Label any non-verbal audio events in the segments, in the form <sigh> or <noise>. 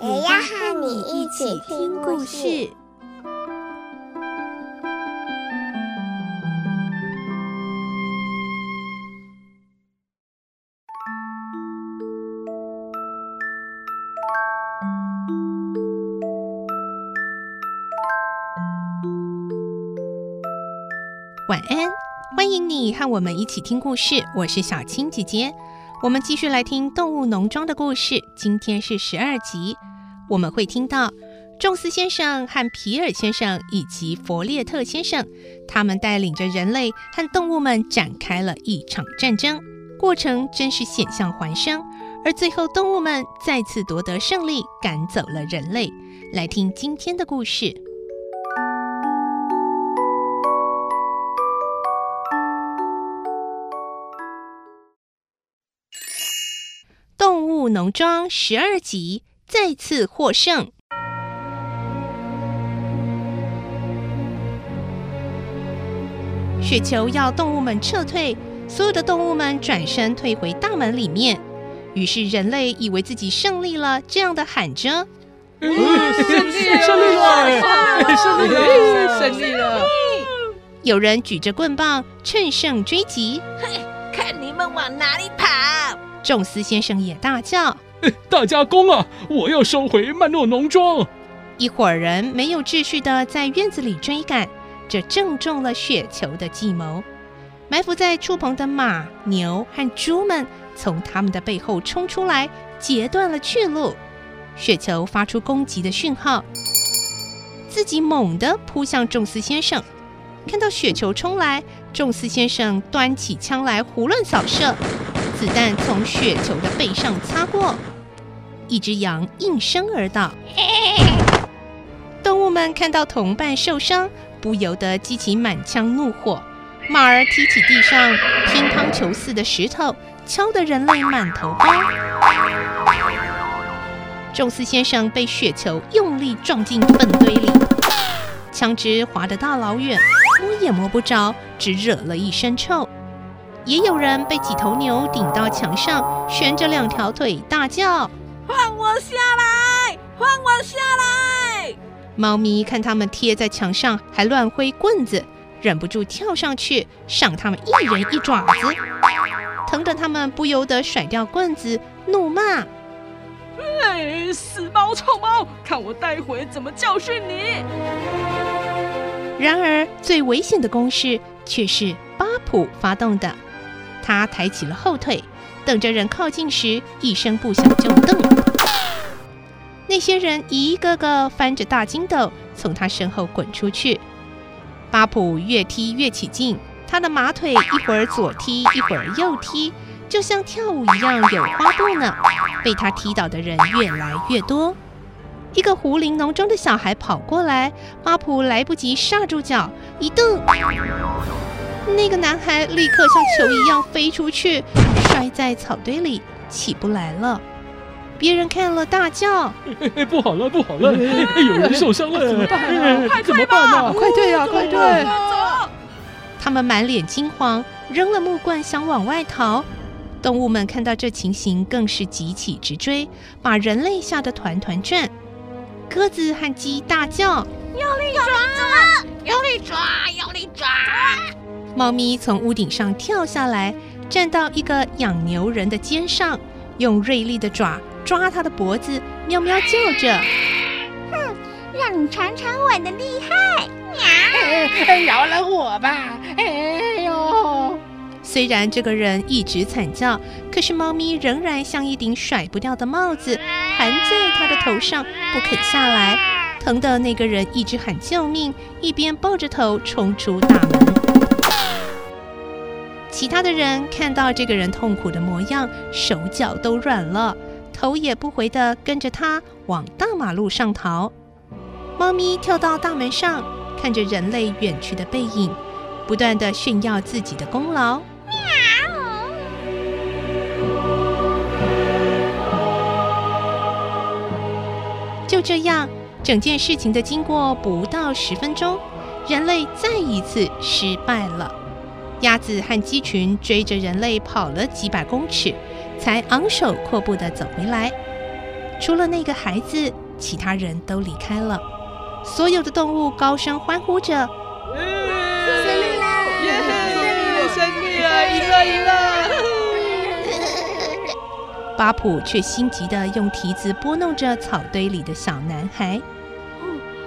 也要和你一起听故事。晚安，欢迎你和我们一起听故事。我是小青姐姐，我们继续来听《动物农庄》的故事。今天是十二集，我们会听到仲斯先生和皮尔先生以及弗列特先生，他们带领着人类和动物们展开了一场战争，过程真是险象环生。而最后，动物们再次夺得胜利，赶走了人类。来听今天的故事。动物农庄十二集再次获胜。雪球要动物们撤退，所有的动物们转身退回大门里面。于是人类以为自己胜利了，这样的喊着：“胜利了！胜利了！胜利了！胜利了！”有人举着棍棒趁胜追击，嘿，看你们往哪里跑！宙斯先生也大叫：“ <laughs> 大家攻啊！我要收回曼诺农庄！”一伙人没有秩序的在院子里追赶，这正中了雪球的计谋。埋伏在畜棚的马、牛和猪们从他们的背后冲出来，截断了去路。雪球发出攻击的讯号，自己猛地扑向仲斯先生。看到雪球冲来，仲斯先生端起枪来胡乱扫射。子弹从雪球的背上擦过，一只羊应声而倒。动物们看到同伴受伤，不由得激起满腔怒火。马儿踢起地上乒乓球似的石头，敲得人类满头包。仲斯先生被雪球用力撞进粪堆里，枪支滑得大老远，摸也摸不着，只惹了一身臭。也有人被几头牛顶到墙上，悬着两条腿，大叫：“放我下来！放我下来！”猫咪看他们贴在墙上，还乱挥棍子，忍不住跳上去，赏他们一人一爪子，疼得他们不由得甩掉棍子，怒骂：“哎，死猫臭猫，看我待会怎么教训你！”然而，最危险的攻势却是巴普发动的。他抬起了后腿，等着人靠近时，一声不响就蹬。那些人一个个翻着大筋斗，从他身后滚出去。巴普越踢越起劲，他的马腿一会儿左踢，一会儿右踢，就像跳舞一样有花步呢。被他踢倒的人越来越多。一个胡林农庄的小孩跑过来，巴普来不及刹住脚，一蹬。那个男孩立刻像球一样飞出去，摔在草堆里，起不来了。别人看了大叫：“ <laughs> 不好了，不好了，有人受伤了！怎么办啊？怎么办啊？快退啊，快退！”他们满脸惊慌，扔了木棍想往外逃。动物们看到这情形，更是急起直追，把人类吓得团团转。鸽子和鸡大叫：“用力抓！用力抓！用力抓！”猫咪从屋顶上跳下来，站到一个养牛人的肩上，用锐利的爪抓他的脖子，喵喵叫着：“ <laughs> 哼，让你尝尝我的厉害！”喵，饶了我吧！哎呦！虽然这个人一直惨叫，可是猫咪仍然像一顶甩不掉的帽子，盘在他的头上，不肯下来，疼的那个人一直喊救命，一边抱着头冲出大门。其他的人看到这个人痛苦的模样，手脚都软了，头也不回的跟着他往大马路上逃。猫咪跳到大门上，看着人类远去的背影，不断的炫耀自己的功劳。就这样，整件事情的经过不到十分钟，人类再一次失败了。鸭子和鸡群追着人类跑了几百公尺，才昂首阔步地走回来。除了那个孩子，其他人都离开了。所有的动物高声欢呼着：“胜利啦！胜利了！赢了！赢了！”巴普却心急地用蹄子拨弄着草堆里的小男孩：“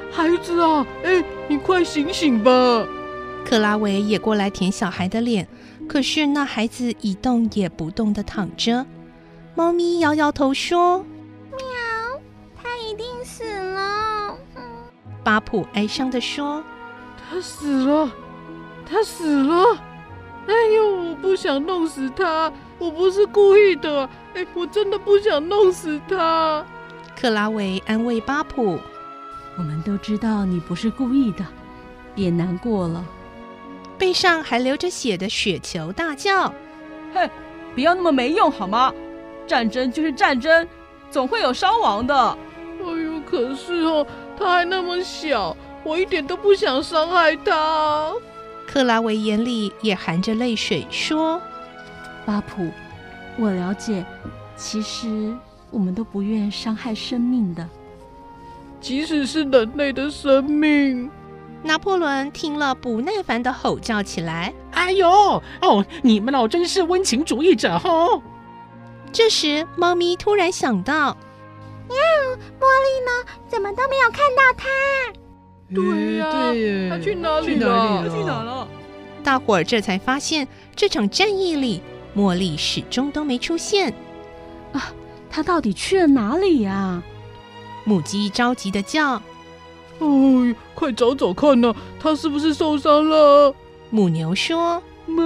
孩子啊，哎，你快醒醒吧！”克拉维也过来舔小孩的脸，可是那孩子一动也不动的躺着。猫咪摇摇头说：“喵，他一定死了。”巴普哀伤的说：“他死了，他死了！哎呦，我不想弄死他，我不是故意的。哎，我真的不想弄死他。”克拉维安慰巴普：“我们都知道你不是故意的，别难过了。”背上还流着血的雪球大叫：“哼，不要那么没用好吗？战争就是战争，总会有伤亡的。”哎呦，可是哦。他还那么小，我一点都不想伤害他。克拉维眼里也含着泪水，说：“巴普，我了解，其实我们都不愿伤害生命的，即使是人类的生命。”拿破仑听了不耐烦的吼叫起来：“哎呦，哦，你们老真是温情主义者哦！”这时，猫咪突然想到。喵，茉莉呢？怎么都没有看到它？对呀、啊，对她去哪里了？去哪了？大伙儿这才发现，这场战役里，茉莉始终都没出现。啊，她到底去了哪里呀、啊？母鸡着急的叫：“哎，快找找看呐，他是不是受伤了？”母牛说：“妈，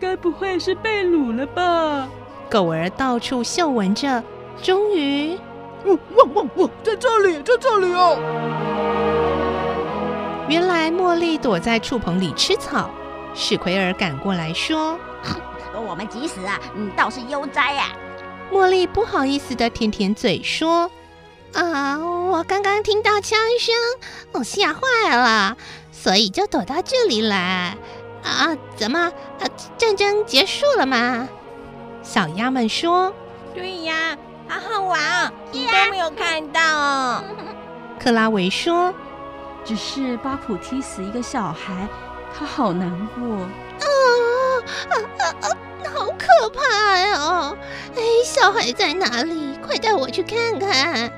该不会是被掳了吧？”狗儿到处嗅闻着，终于。汪汪汪汪，在这里，在这里哦！原来茉莉躲在畜棚里吃草，史奎尔赶过来说：“我们急死啊，你倒是悠哉呀！”茉莉不好意思的舔舔嘴说：“啊，我刚刚听到枪声，我吓坏了，所以就躲到这里来。啊，怎么，啊，战争结束了吗？”小鸭们说：“对呀。”好好玩，你都没有看到哦。<laughs> 克拉维说：“只是巴普踢死一个小孩，他好难过。啊啊啊啊！好可怕呀！哎，小孩在哪里？快带我去看看。”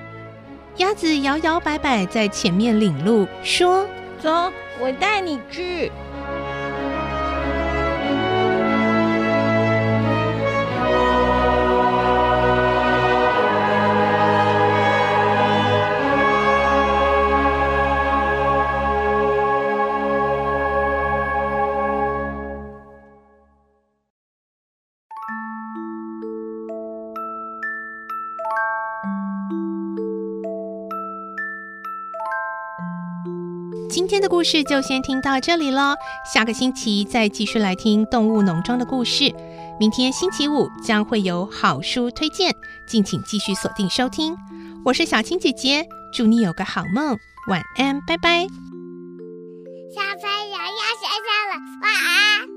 鸭子摇摇摆摆在前面领路，说：“走，我带你去。”今天的故事就先听到这里了，下个星期再继续来听动物农庄的故事。明天星期五将会有好书推荐，敬请继续锁定收听。我是小青姐姐，祝你有个好梦，晚安，拜拜。小朋友要睡觉了，晚安。